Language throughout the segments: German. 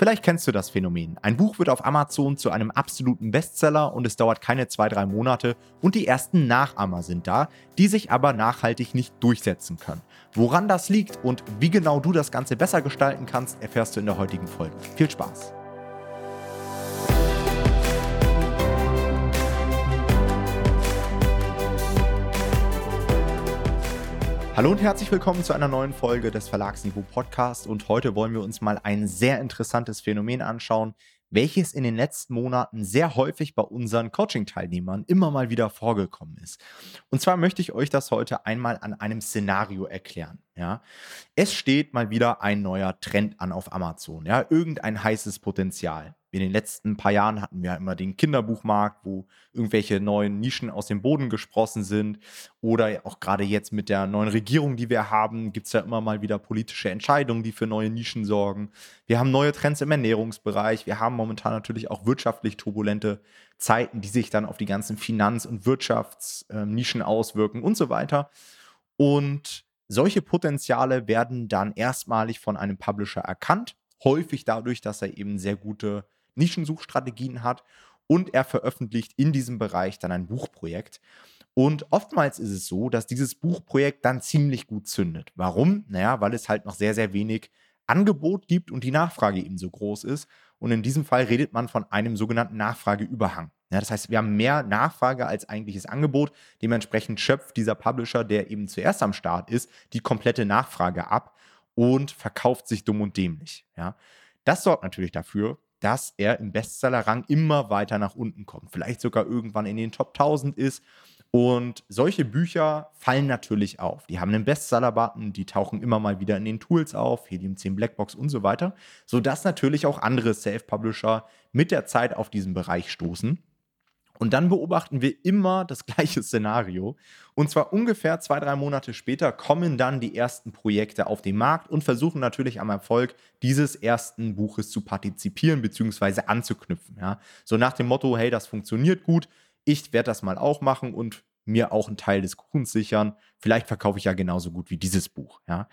Vielleicht kennst du das Phänomen. Ein Buch wird auf Amazon zu einem absoluten Bestseller und es dauert keine zwei, drei Monate und die ersten Nachahmer sind da, die sich aber nachhaltig nicht durchsetzen können. Woran das liegt und wie genau du das Ganze besser gestalten kannst, erfährst du in der heutigen Folge. Viel Spaß! Hallo und herzlich willkommen zu einer neuen Folge des Verlagsniveau Podcast und heute wollen wir uns mal ein sehr interessantes Phänomen anschauen, welches in den letzten Monaten sehr häufig bei unseren Coaching-Teilnehmern immer mal wieder vorgekommen ist. Und zwar möchte ich euch das heute einmal an einem Szenario erklären. Ja, es steht mal wieder ein neuer Trend an auf Amazon. Ja, irgendein heißes Potenzial in den letzten paar Jahren hatten wir immer den Kinderbuchmarkt, wo irgendwelche neuen Nischen aus dem Boden gesprossen sind. Oder auch gerade jetzt mit der neuen Regierung, die wir haben, gibt es ja immer mal wieder politische Entscheidungen, die für neue Nischen sorgen. Wir haben neue Trends im Ernährungsbereich. Wir haben momentan natürlich auch wirtschaftlich turbulente Zeiten, die sich dann auf die ganzen Finanz- und Wirtschaftsnischen auswirken und so weiter. Und solche Potenziale werden dann erstmalig von einem Publisher erkannt häufig dadurch, dass er eben sehr gute Nischensuchstrategien hat und er veröffentlicht in diesem Bereich dann ein Buchprojekt. Und oftmals ist es so, dass dieses Buchprojekt dann ziemlich gut zündet. Warum? Naja, weil es halt noch sehr, sehr wenig Angebot gibt und die Nachfrage eben so groß ist. Und in diesem Fall redet man von einem sogenannten Nachfrageüberhang. Ja, das heißt, wir haben mehr Nachfrage als eigentliches Angebot. Dementsprechend schöpft dieser Publisher, der eben zuerst am Start ist, die komplette Nachfrage ab und verkauft sich dumm und dämlich. Ja. Das sorgt natürlich dafür, dass er im Bestsellerrang immer weiter nach unten kommt. Vielleicht sogar irgendwann in den Top 1000 ist. Und solche Bücher fallen natürlich auf. Die haben einen Bestseller-Button, die tauchen immer mal wieder in den Tools auf, Helium 10 Blackbox und so weiter, sodass natürlich auch andere Self-Publisher mit der Zeit auf diesen Bereich stoßen. Und dann beobachten wir immer das gleiche Szenario. Und zwar ungefähr zwei, drei Monate später kommen dann die ersten Projekte auf den Markt und versuchen natürlich am Erfolg dieses ersten Buches zu partizipieren bzw. anzuknüpfen. Ja. So nach dem Motto, hey, das funktioniert gut, ich werde das mal auch machen und mir auch einen Teil des Kuchens sichern. Vielleicht verkaufe ich ja genauso gut wie dieses Buch. Ja.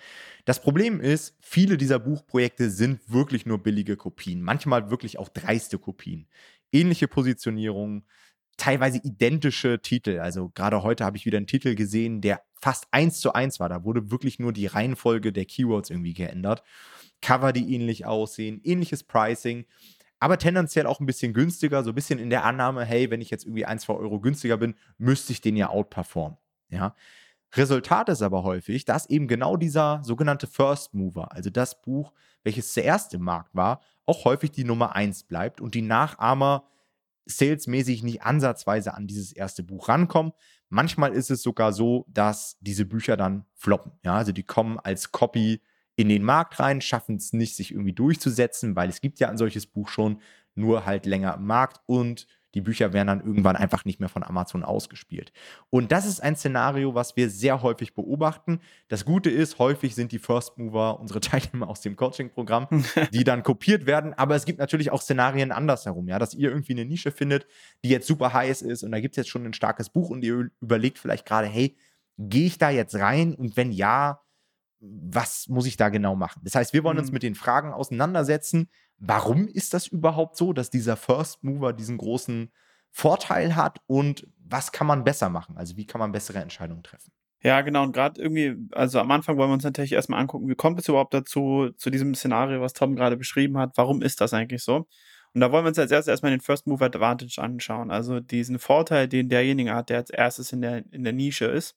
Das Problem ist, viele dieser Buchprojekte sind wirklich nur billige Kopien, manchmal wirklich auch dreiste Kopien. Ähnliche Positionierungen, teilweise identische Titel. Also gerade heute habe ich wieder einen Titel gesehen, der fast eins zu eins war. Da wurde wirklich nur die Reihenfolge der Keywords irgendwie geändert. Cover, die ähnlich aussehen, ähnliches Pricing, aber tendenziell auch ein bisschen günstiger, so ein bisschen in der Annahme, hey, wenn ich jetzt irgendwie ein, zwei Euro günstiger bin, müsste ich den ja outperformen. Ja. Resultat ist aber häufig, dass eben genau dieser sogenannte First Mover, also das Buch, welches zuerst im Markt war, auch häufig die Nummer eins bleibt und die Nachahmer salesmäßig nicht ansatzweise an dieses erste Buch rankommen. Manchmal ist es sogar so, dass diese Bücher dann floppen. Ja, also die kommen als Copy in den Markt rein, schaffen es nicht, sich irgendwie durchzusetzen, weil es gibt ja ein solches Buch schon, nur halt länger im Markt und die Bücher werden dann irgendwann einfach nicht mehr von Amazon ausgespielt. Und das ist ein Szenario, was wir sehr häufig beobachten. Das Gute ist, häufig sind die First Mover unsere Teilnehmer aus dem Coaching-Programm, die dann kopiert werden. Aber es gibt natürlich auch Szenarien andersherum, ja, dass ihr irgendwie eine Nische findet, die jetzt super heiß ist und da gibt es jetzt schon ein starkes Buch und ihr überlegt vielleicht gerade, hey, gehe ich da jetzt rein? Und wenn ja, was muss ich da genau machen? Das heißt, wir wollen uns mhm. mit den Fragen auseinandersetzen, warum ist das überhaupt so, dass dieser First Mover diesen großen Vorteil hat und was kann man besser machen? Also wie kann man bessere Entscheidungen treffen? Ja, genau. Und gerade irgendwie, also am Anfang wollen wir uns natürlich erstmal angucken, wie kommt es überhaupt dazu, zu diesem Szenario, was Tom gerade beschrieben hat? Warum ist das eigentlich so? Und da wollen wir uns als erstes erstmal den First Mover Advantage anschauen. Also diesen Vorteil, den derjenige hat, der als erstes in der, in der Nische ist.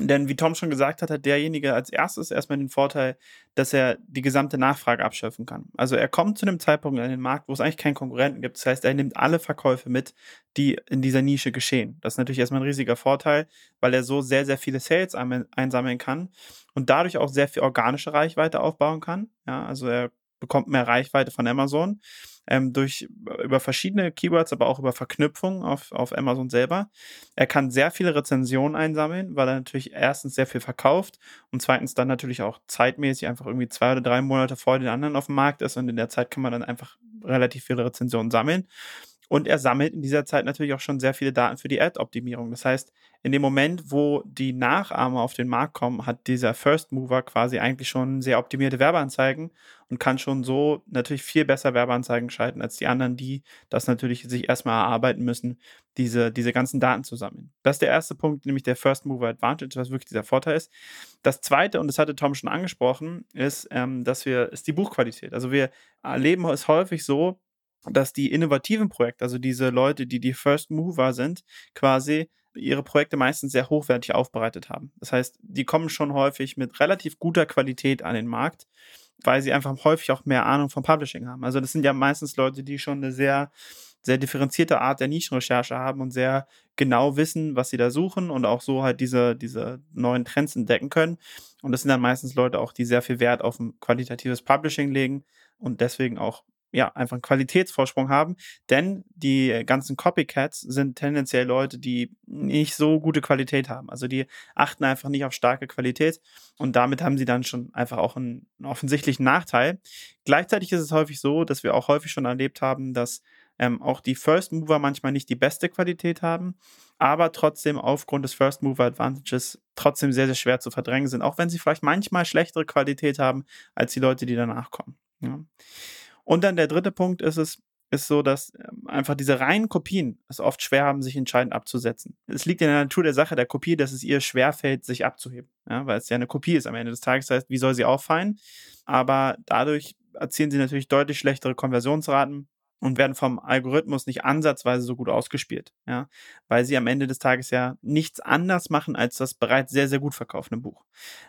Denn wie Tom schon gesagt hat, hat derjenige als erstes erstmal den Vorteil, dass er die gesamte Nachfrage abschöpfen kann. Also er kommt zu einem Zeitpunkt in den Markt, wo es eigentlich keinen Konkurrenten gibt. Das heißt, er nimmt alle Verkäufe mit, die in dieser Nische geschehen. Das ist natürlich erstmal ein riesiger Vorteil, weil er so sehr, sehr viele Sales einsammeln kann und dadurch auch sehr viel organische Reichweite aufbauen kann. Ja, also er bekommt mehr Reichweite von Amazon ähm, durch über verschiedene Keywords, aber auch über Verknüpfungen auf, auf Amazon selber. Er kann sehr viele Rezensionen einsammeln, weil er natürlich erstens sehr viel verkauft und zweitens dann natürlich auch zeitmäßig einfach irgendwie zwei oder drei Monate vor den anderen auf dem Markt ist und in der Zeit kann man dann einfach relativ viele Rezensionen sammeln. Und er sammelt in dieser Zeit natürlich auch schon sehr viele Daten für die Ad-Optimierung. Das heißt, in dem Moment, wo die Nachahmer auf den Markt kommen, hat dieser First Mover quasi eigentlich schon sehr optimierte Werbeanzeigen und kann schon so natürlich viel besser Werbeanzeigen schalten als die anderen, die das natürlich sich erstmal erarbeiten müssen, diese, diese ganzen Daten zu sammeln. Das ist der erste Punkt, nämlich der First Mover Advantage, was wirklich dieser Vorteil ist. Das zweite, und das hatte Tom schon angesprochen, ist, ähm, dass wir, ist die Buchqualität. Also wir erleben es häufig so, dass die innovativen Projekte, also diese Leute, die die First Mover sind, quasi ihre Projekte meistens sehr hochwertig aufbereitet haben. Das heißt, die kommen schon häufig mit relativ guter Qualität an den Markt, weil sie einfach häufig auch mehr Ahnung vom Publishing haben. Also das sind ja meistens Leute, die schon eine sehr sehr differenzierte Art der Nischenrecherche haben und sehr genau wissen, was sie da suchen und auch so halt diese, diese neuen Trends entdecken können. Und das sind dann meistens Leute auch, die sehr viel Wert auf ein qualitatives Publishing legen und deswegen auch ja, einfach einen Qualitätsvorsprung haben, denn die ganzen Copycats sind tendenziell Leute, die nicht so gute Qualität haben. Also die achten einfach nicht auf starke Qualität und damit haben sie dann schon einfach auch einen, einen offensichtlichen Nachteil. Gleichzeitig ist es häufig so, dass wir auch häufig schon erlebt haben, dass ähm, auch die First Mover manchmal nicht die beste Qualität haben, aber trotzdem aufgrund des First Mover Advantages trotzdem sehr, sehr schwer zu verdrängen sind, auch wenn sie vielleicht manchmal schlechtere Qualität haben als die Leute, die danach kommen. Ja. Und dann der dritte Punkt ist es, ist so, dass ähm, einfach diese reinen Kopien es oft schwer haben, sich entscheidend abzusetzen. Es liegt in der Natur der Sache der Kopie, dass es ihr schwerfällt, sich abzuheben, ja, weil es ja eine Kopie ist am Ende des Tages. Das heißt, wie soll sie auffallen? Aber dadurch erzielen sie natürlich deutlich schlechtere Konversionsraten, und werden vom Algorithmus nicht ansatzweise so gut ausgespielt, ja, weil sie am Ende des Tages ja nichts anders machen als das bereits sehr, sehr gut verkaufte Buch.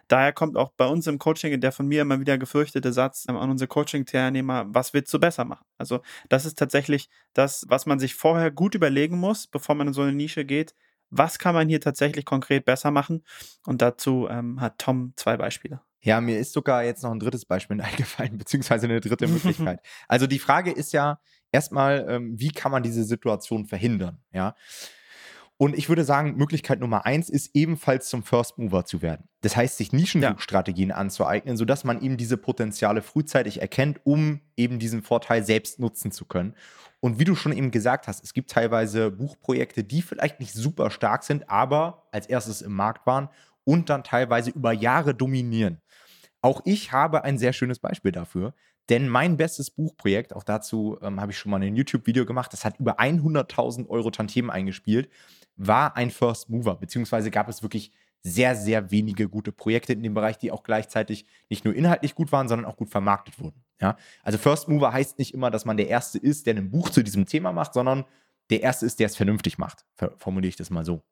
Daher kommt auch bei uns im Coaching der von mir immer wieder gefürchtete Satz an unsere Coaching-Teilnehmer, was willst du besser machen? Also das ist tatsächlich das, was man sich vorher gut überlegen muss, bevor man in so eine Nische geht. Was kann man hier tatsächlich konkret besser machen? Und dazu ähm, hat Tom zwei Beispiele. Ja, mir ist sogar jetzt noch ein drittes Beispiel eingefallen, beziehungsweise eine dritte Möglichkeit. also die Frage ist ja erstmal, ähm, wie kann man diese Situation verhindern? Ja. Und ich würde sagen, Möglichkeit Nummer eins ist ebenfalls zum First Mover zu werden. Das heißt, sich Nischenstrategien ja. anzueignen, sodass man eben diese Potenziale frühzeitig erkennt, um eben diesen Vorteil selbst nutzen zu können. Und wie du schon eben gesagt hast, es gibt teilweise Buchprojekte, die vielleicht nicht super stark sind, aber als erstes im Markt waren und dann teilweise über Jahre dominieren. Auch ich habe ein sehr schönes Beispiel dafür, denn mein bestes Buchprojekt, auch dazu ähm, habe ich schon mal ein YouTube-Video gemacht, das hat über 100.000 Euro Tantiemen eingespielt, war ein First Mover, beziehungsweise gab es wirklich sehr, sehr wenige gute Projekte in dem Bereich, die auch gleichzeitig nicht nur inhaltlich gut waren, sondern auch gut vermarktet wurden. Ja? Also First Mover heißt nicht immer, dass man der Erste ist, der ein Buch zu diesem Thema macht, sondern der Erste ist, der es vernünftig macht, formuliere ich das mal so.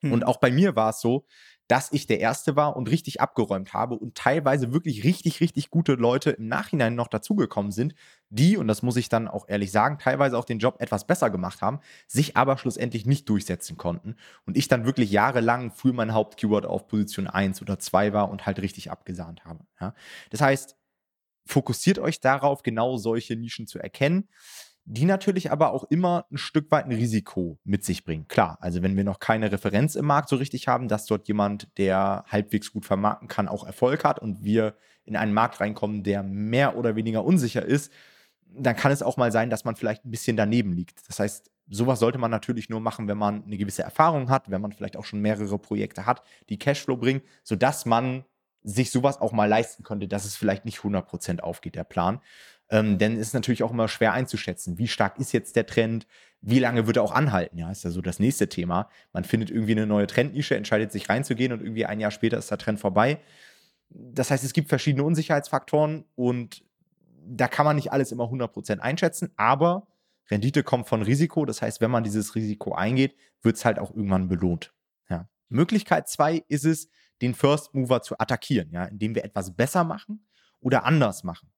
Hm. Und auch bei mir war es so, dass ich der Erste war und richtig abgeräumt habe und teilweise wirklich richtig, richtig gute Leute im Nachhinein noch dazugekommen sind, die, und das muss ich dann auch ehrlich sagen, teilweise auch den Job etwas besser gemacht haben, sich aber schlussendlich nicht durchsetzen konnten. Und ich dann wirklich jahrelang für mein Hauptkeyword auf Position 1 oder 2 war und halt richtig abgesahnt habe. Ja? Das heißt, fokussiert euch darauf, genau solche Nischen zu erkennen die natürlich aber auch immer ein Stück weit ein Risiko mit sich bringen. Klar, also wenn wir noch keine Referenz im Markt so richtig haben, dass dort jemand, der halbwegs gut vermarkten kann, auch Erfolg hat und wir in einen Markt reinkommen, der mehr oder weniger unsicher ist, dann kann es auch mal sein, dass man vielleicht ein bisschen daneben liegt. Das heißt, sowas sollte man natürlich nur machen, wenn man eine gewisse Erfahrung hat, wenn man vielleicht auch schon mehrere Projekte hat, die Cashflow bringen, sodass man sich sowas auch mal leisten könnte, dass es vielleicht nicht 100% aufgeht, der Plan. Ähm, denn es ist natürlich auch immer schwer einzuschätzen, wie stark ist jetzt der Trend, wie lange wird er auch anhalten, ja, ist ja so das nächste Thema. Man findet irgendwie eine neue Trendnische, entscheidet sich reinzugehen und irgendwie ein Jahr später ist der Trend vorbei. Das heißt, es gibt verschiedene Unsicherheitsfaktoren und da kann man nicht alles immer 100% einschätzen, aber Rendite kommt von Risiko. Das heißt, wenn man dieses Risiko eingeht, wird es halt auch irgendwann belohnt. Ja. Möglichkeit zwei ist es, den First Mover zu attackieren, ja, indem wir etwas besser machen oder anders machen.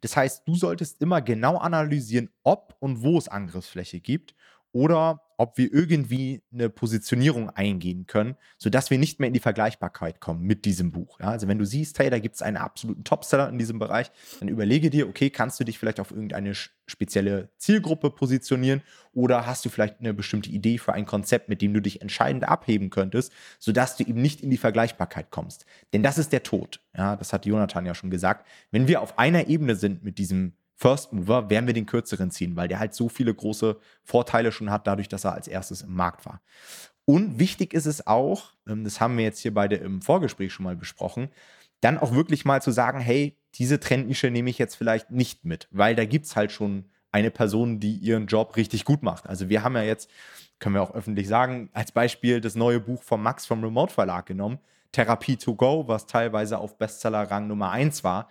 Das heißt, du solltest immer genau analysieren, ob und wo es Angriffsfläche gibt oder ob wir irgendwie eine Positionierung eingehen können, sodass wir nicht mehr in die Vergleichbarkeit kommen mit diesem Buch. Ja, also wenn du siehst, hey, da gibt es einen absoluten Topseller in diesem Bereich, dann überlege dir, okay, kannst du dich vielleicht auf irgendeine spezielle Zielgruppe positionieren oder hast du vielleicht eine bestimmte Idee für ein Konzept, mit dem du dich entscheidend abheben könntest, sodass du eben nicht in die Vergleichbarkeit kommst. Denn das ist der Tod. Ja, das hat Jonathan ja schon gesagt. Wenn wir auf einer Ebene sind mit diesem First Mover werden wir den kürzeren ziehen, weil der halt so viele große Vorteile schon hat, dadurch, dass er als erstes im Markt war. Und wichtig ist es auch, ähm, das haben wir jetzt hier beide im Vorgespräch schon mal besprochen, dann auch wirklich mal zu sagen, hey, diese Trendnische nehme ich jetzt vielleicht nicht mit, weil da gibt es halt schon eine Person, die ihren Job richtig gut macht. Also wir haben ja jetzt, können wir auch öffentlich sagen, als Beispiel das neue Buch von Max vom Remote Verlag genommen, Therapie to Go, was teilweise auf Bestseller-Rang Nummer 1 war.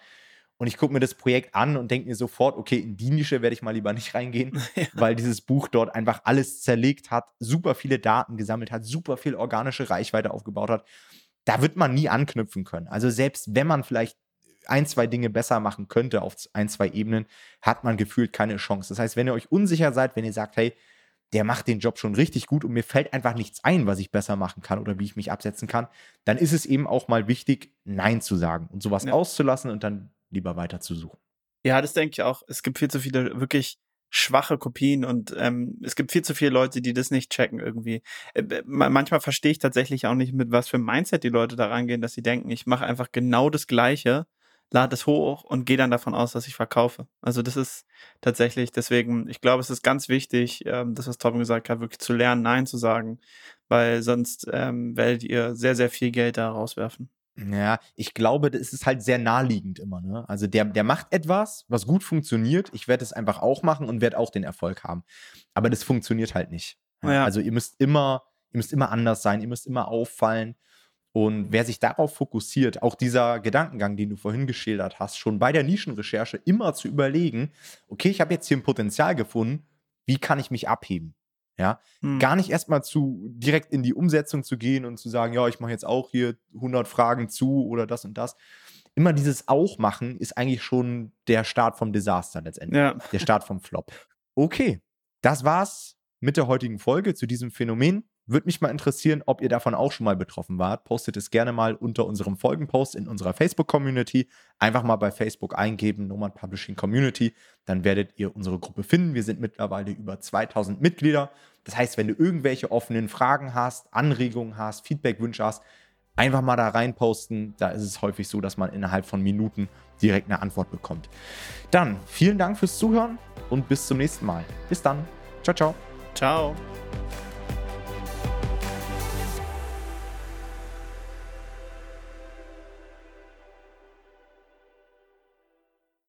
Und ich gucke mir das Projekt an und denke mir sofort, okay, in die Nische werde ich mal lieber nicht reingehen, ja. weil dieses Buch dort einfach alles zerlegt hat, super viele Daten gesammelt hat, super viel organische Reichweite aufgebaut hat. Da wird man nie anknüpfen können. Also selbst wenn man vielleicht ein, zwei Dinge besser machen könnte auf ein, zwei Ebenen, hat man gefühlt keine Chance. Das heißt, wenn ihr euch unsicher seid, wenn ihr sagt, hey, der macht den Job schon richtig gut und mir fällt einfach nichts ein, was ich besser machen kann oder wie ich mich absetzen kann, dann ist es eben auch mal wichtig, Nein zu sagen und sowas ja. auszulassen und dann lieber weiter zu suchen. Ja, das denke ich auch. Es gibt viel zu viele wirklich schwache Kopien und ähm, es gibt viel zu viele Leute, die das nicht checken irgendwie. Äh, manchmal verstehe ich tatsächlich auch nicht, mit was für Mindset die Leute da rangehen, dass sie denken, ich mache einfach genau das Gleiche lade es hoch und gehe dann davon aus, dass ich verkaufe. Also das ist tatsächlich, deswegen, ich glaube, es ist ganz wichtig, ähm, das, was Tom gesagt hat, wirklich zu lernen, Nein zu sagen, weil sonst ähm, werdet ihr sehr, sehr viel Geld da rauswerfen. Ja, ich glaube, das ist halt sehr naheliegend immer. Ne? Also der, der macht etwas, was gut funktioniert. Ich werde es einfach auch machen und werde auch den Erfolg haben. Aber das funktioniert halt nicht. Ja. Also ihr müsst immer, ihr müsst immer anders sein, ihr müsst immer auffallen. Und wer sich darauf fokussiert, auch dieser Gedankengang, den du vorhin geschildert hast, schon bei der Nischenrecherche immer zu überlegen, okay, ich habe jetzt hier ein Potenzial gefunden, wie kann ich mich abheben? Ja, hm. gar nicht erstmal zu direkt in die Umsetzung zu gehen und zu sagen, ja, ich mache jetzt auch hier 100 Fragen zu oder das und das. Immer dieses auch machen ist eigentlich schon der Start vom Desaster letztendlich. Ja. Der Start vom Flop. Okay, das war's mit der heutigen Folge zu diesem Phänomen. Würde mich mal interessieren, ob ihr davon auch schon mal betroffen wart. Postet es gerne mal unter unserem Folgenpost in unserer Facebook-Community. Einfach mal bei Facebook eingeben, Nomad Publishing Community. Dann werdet ihr unsere Gruppe finden. Wir sind mittlerweile über 2000 Mitglieder. Das heißt, wenn du irgendwelche offenen Fragen hast, Anregungen hast, Feedbackwünsche hast, einfach mal da reinposten. Da ist es häufig so, dass man innerhalb von Minuten direkt eine Antwort bekommt. Dann vielen Dank fürs Zuhören und bis zum nächsten Mal. Bis dann. Ciao, ciao. Ciao.